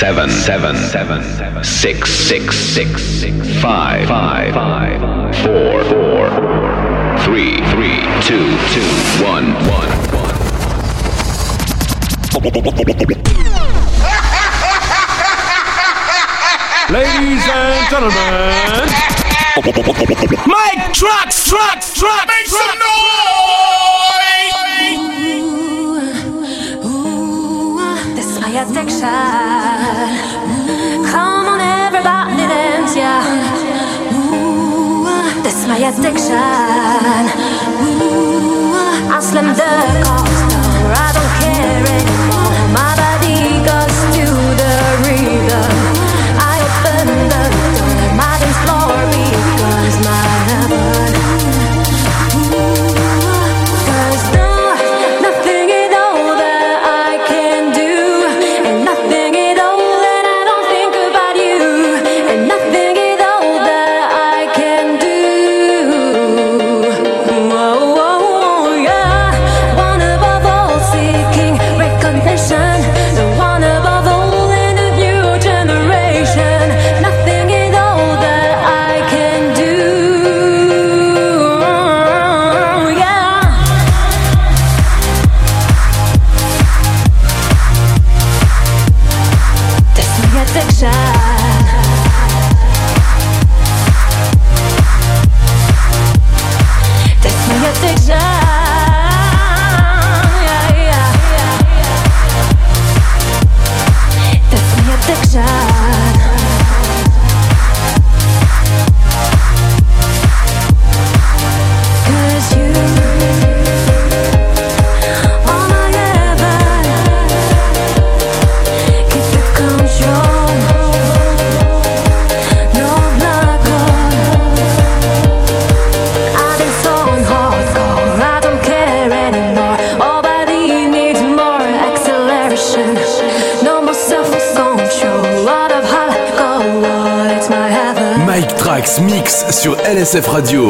Seven seven seven six six six five five five four four three three two two one one one. Ladies and gentlemen, Mike Trax, Trax, Trax, make some noise! This is my addiction. Dance, yeah. This my addiction. Ah, I slam the cost I don't care SF Radio.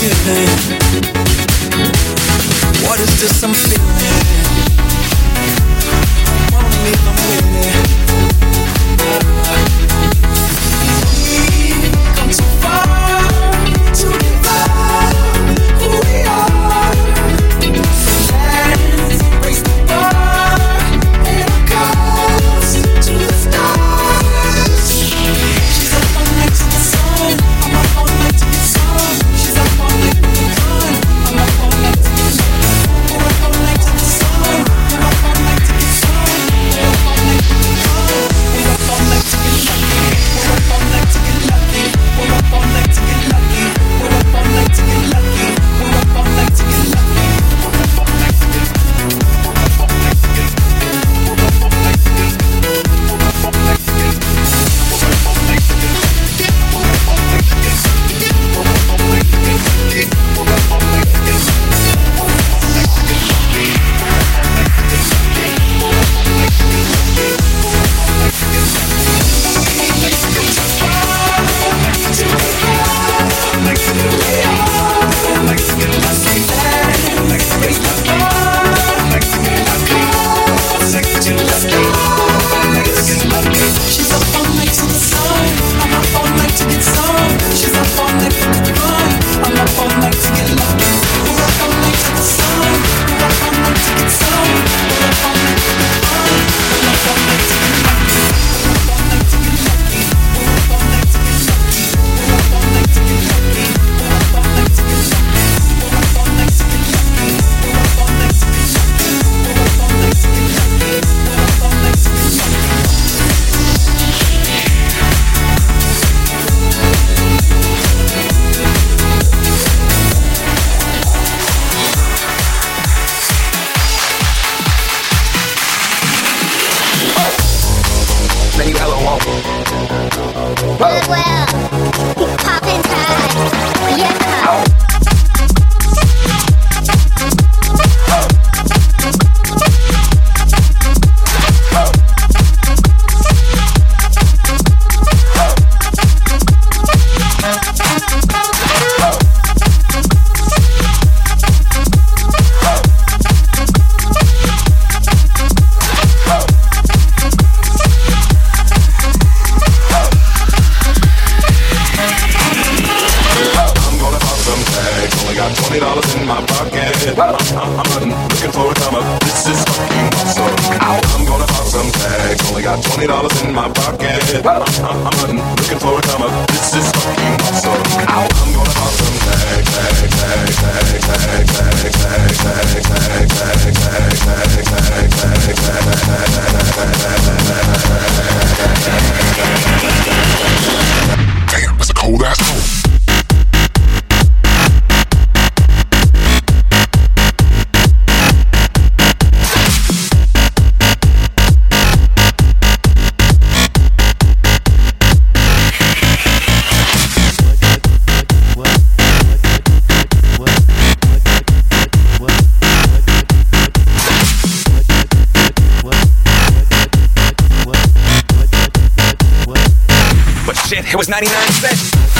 good? What is this I'm feeling? Shit, it was 99 cents.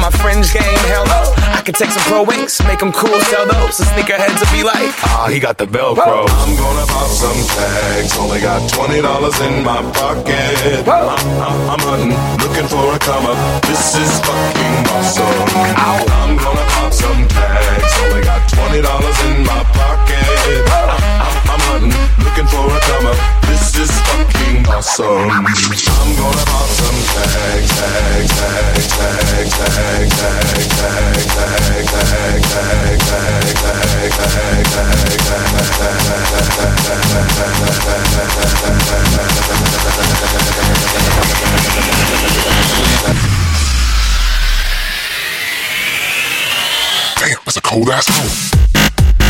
my fringe game. Hell no. I could take some pro wings, make them cool, sell those. The sneakerheads will be like, ah, he got the Velcro. I'm gonna pop some tags. Only got twenty dollars in my pocket. I'm, I'm, I'm hunting, looking for a come up. This is fucking awesome. I'm gonna pop some tags. Only got twenty dollars in my pocket. Looking for a come up. This is fucking awesome. I'm gonna pop some tags, tags, tags, tags, tags, tags, tags, tags, tags, tags, tags, tags, tags, Damn, that's a cold ass honky.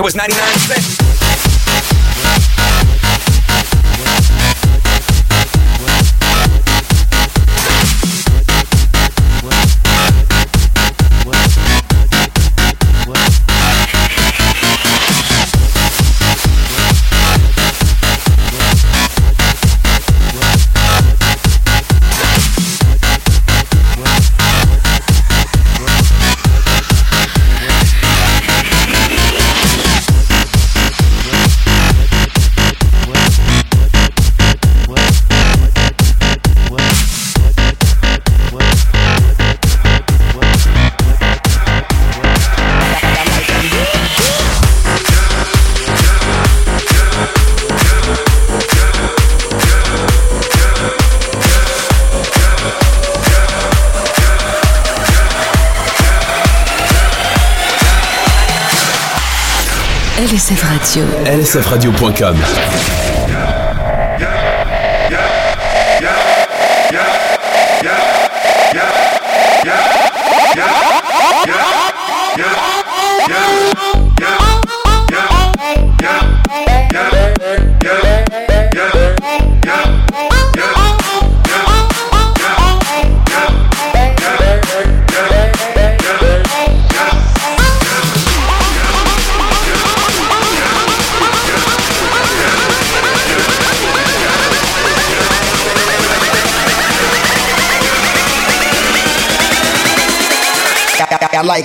It was 99 cents. LSF Radio. lsfradio.com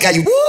how you. I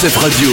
C'est radio.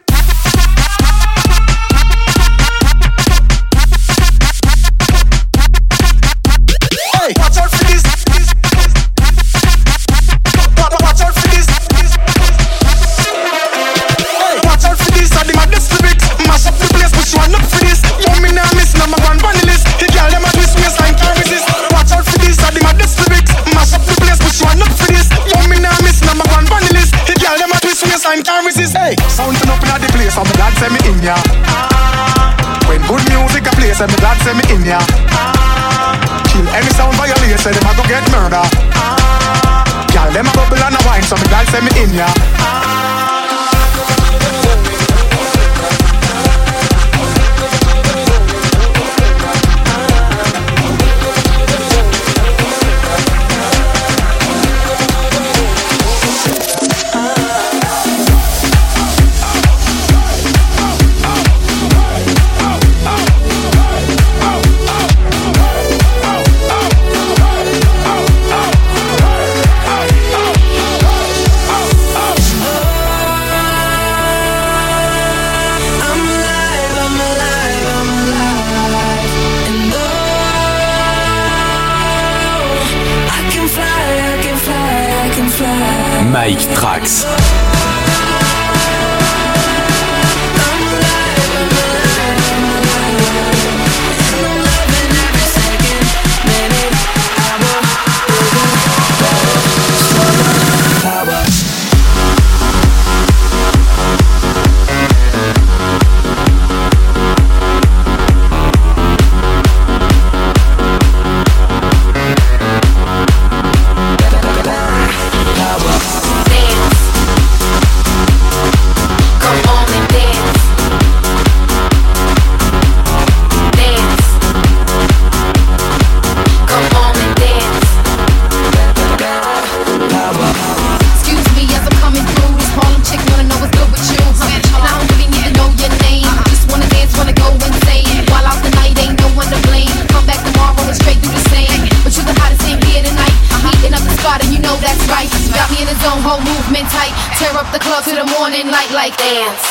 and night like dance.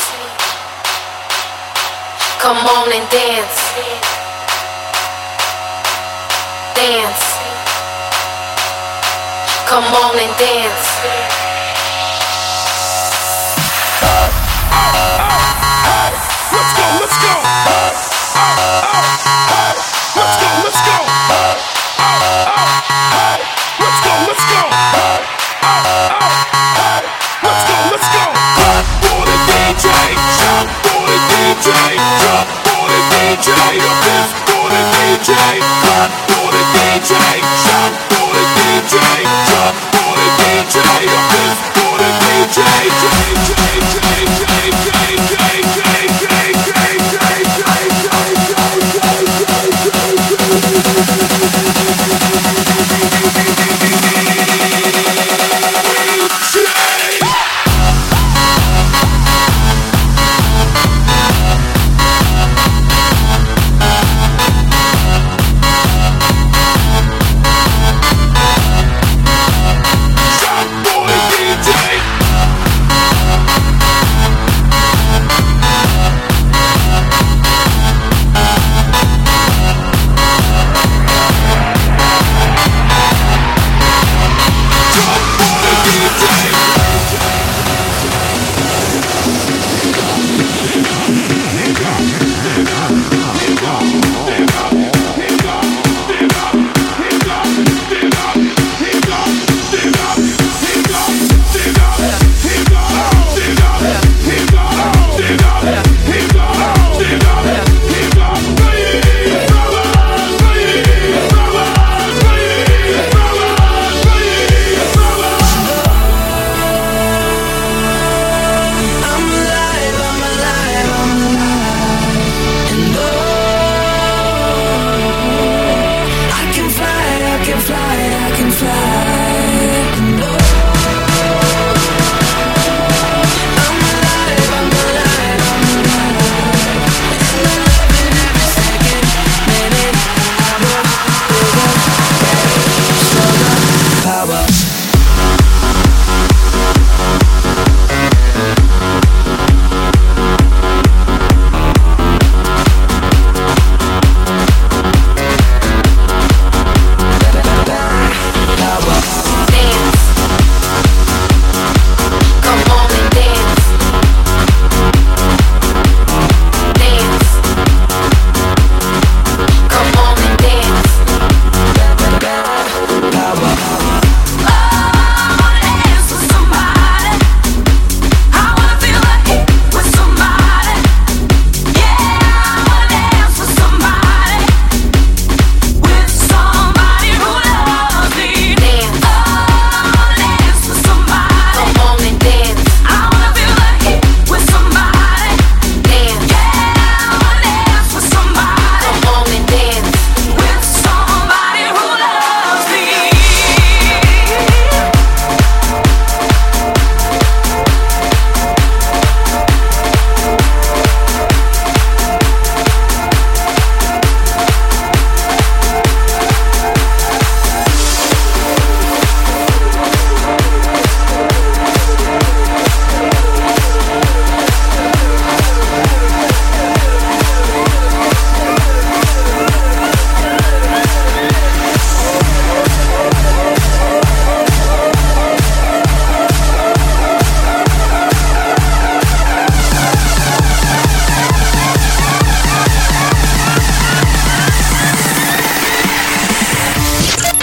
Come on and dance. Dance. Come on and dance. Let's go, let's go. Let's go, let's go. J J J J J J J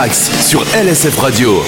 Trax sur LSF Radio.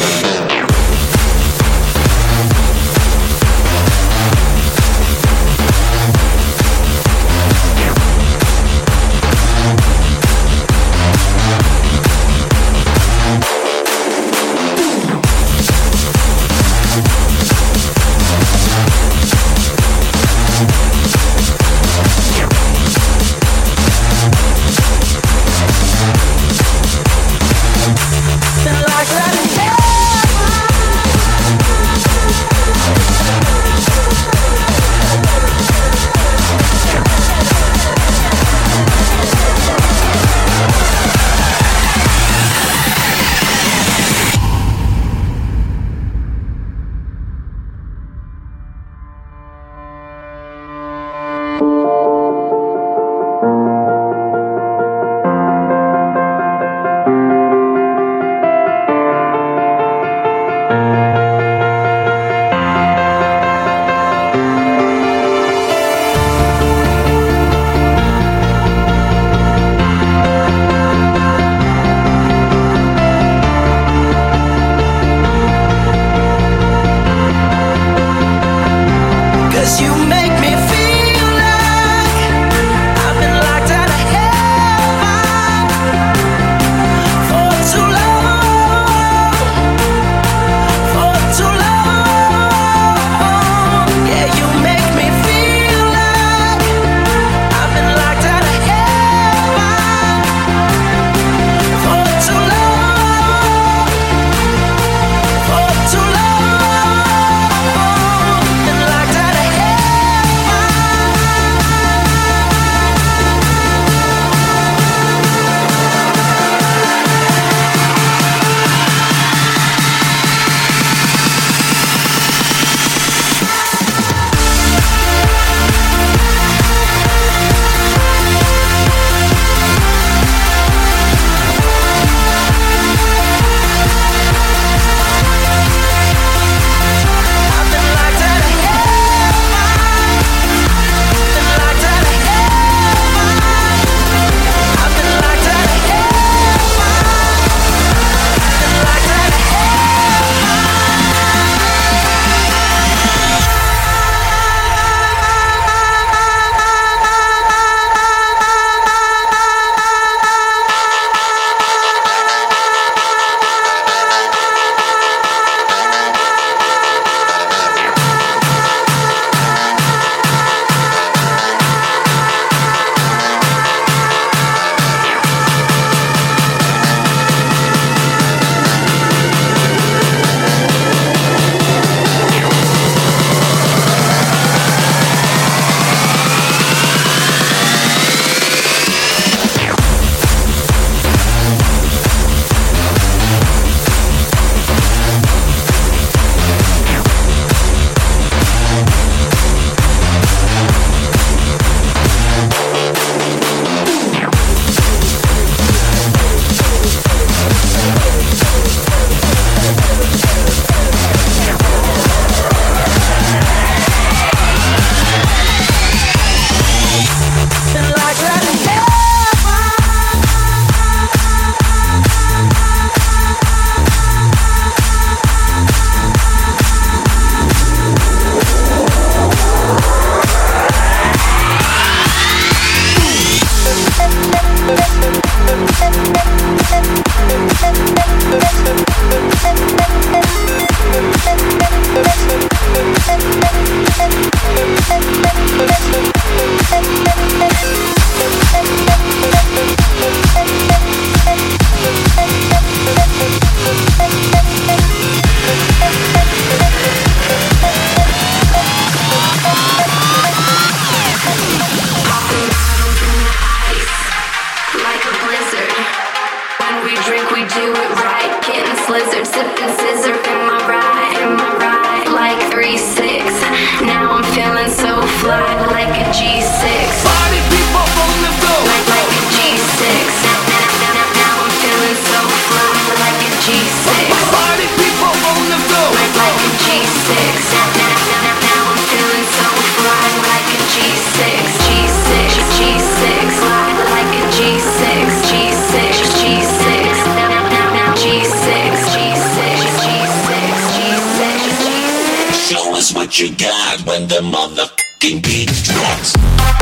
you got when the motherfucking beat drops.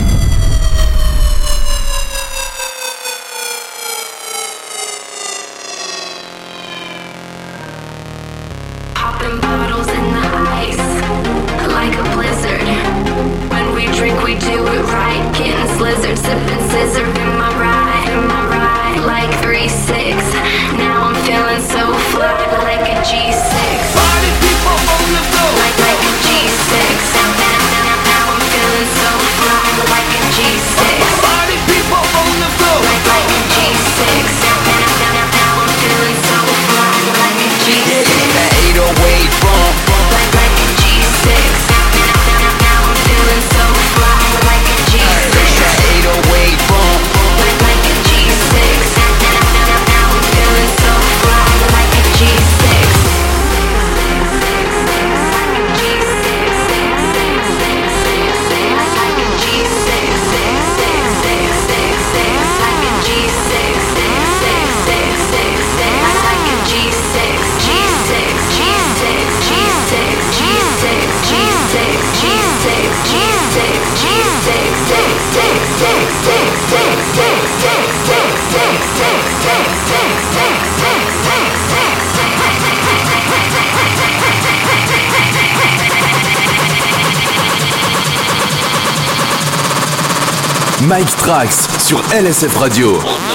Mike Trax sur LSF Radio.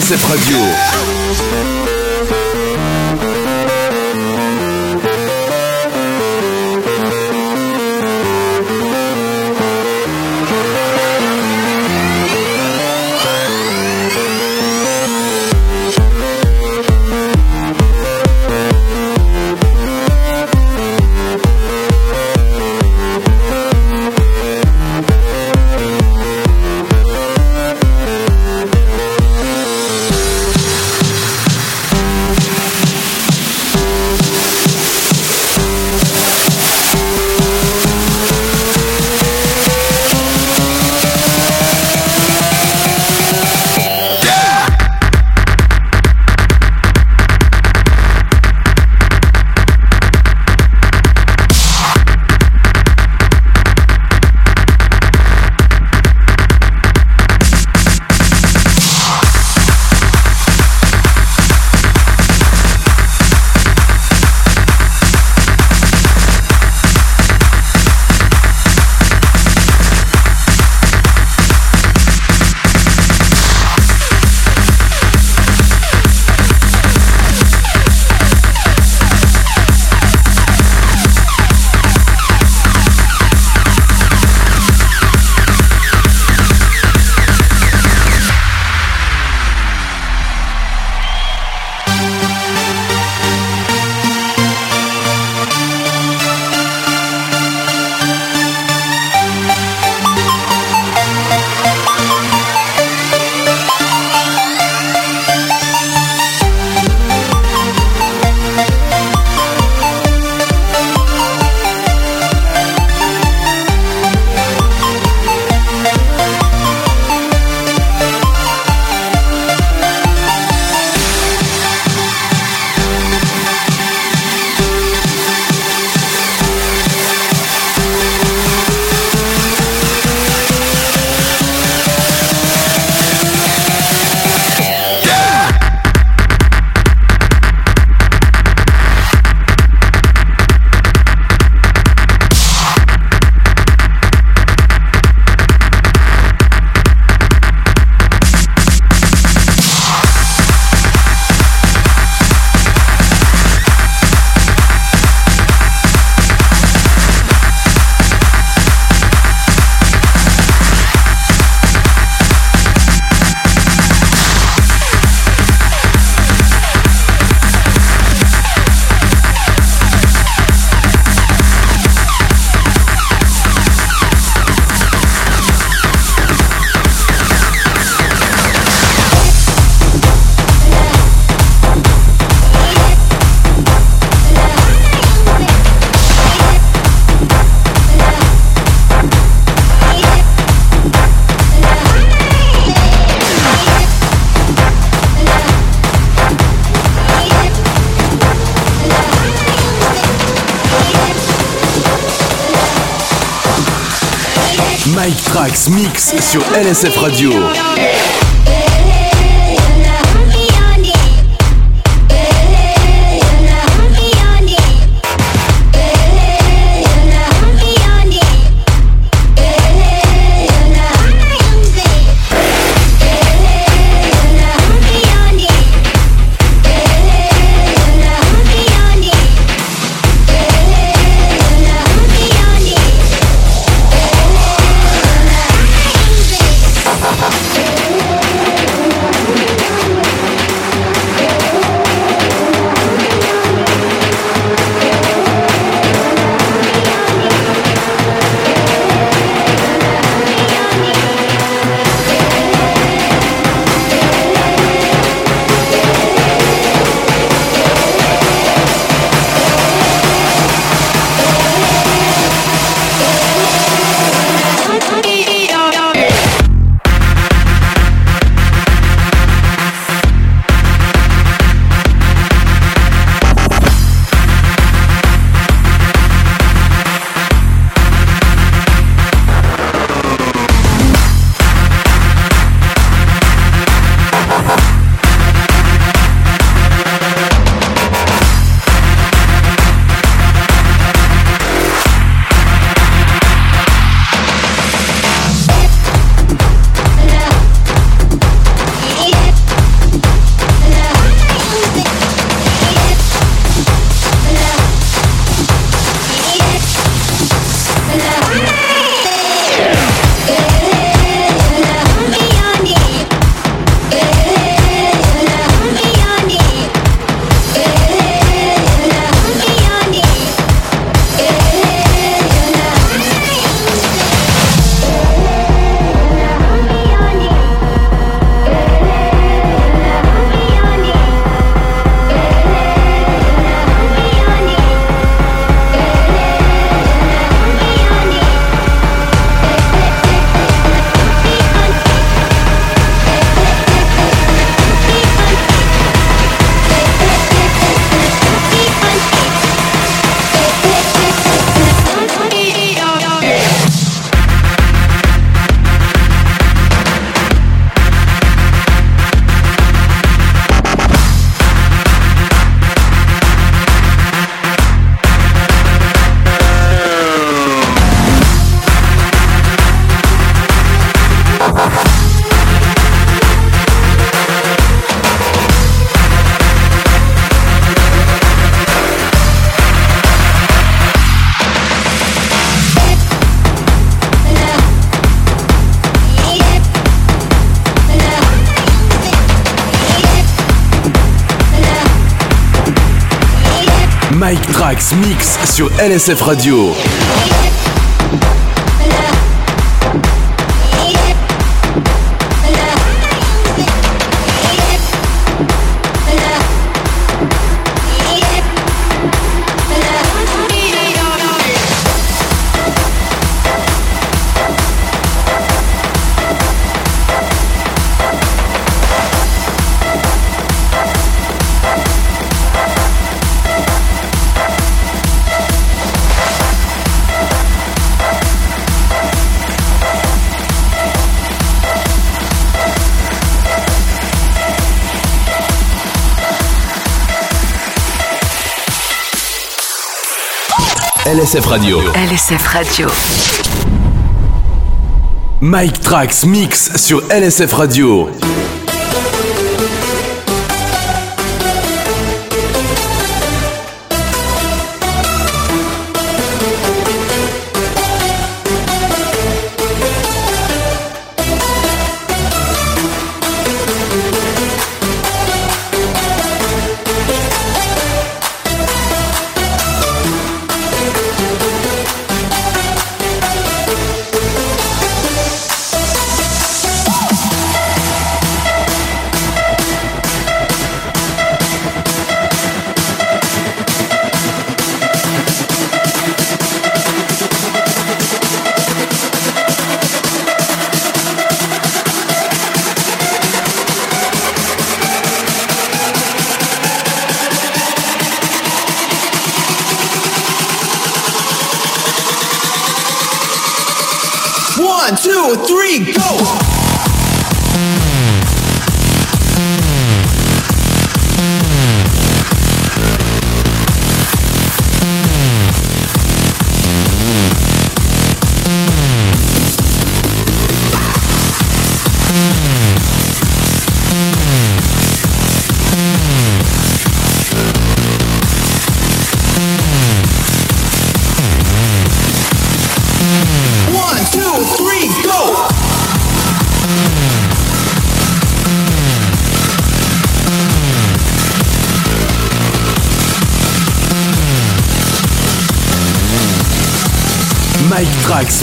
cette radio. Sur LSF Radio. Mix sur LSF Radio. LSF Radio. LSF Radio. Mike Trax Mix sur LSF Radio.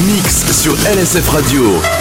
Mix sur LSF Radio.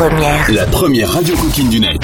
La première radio coquine du net.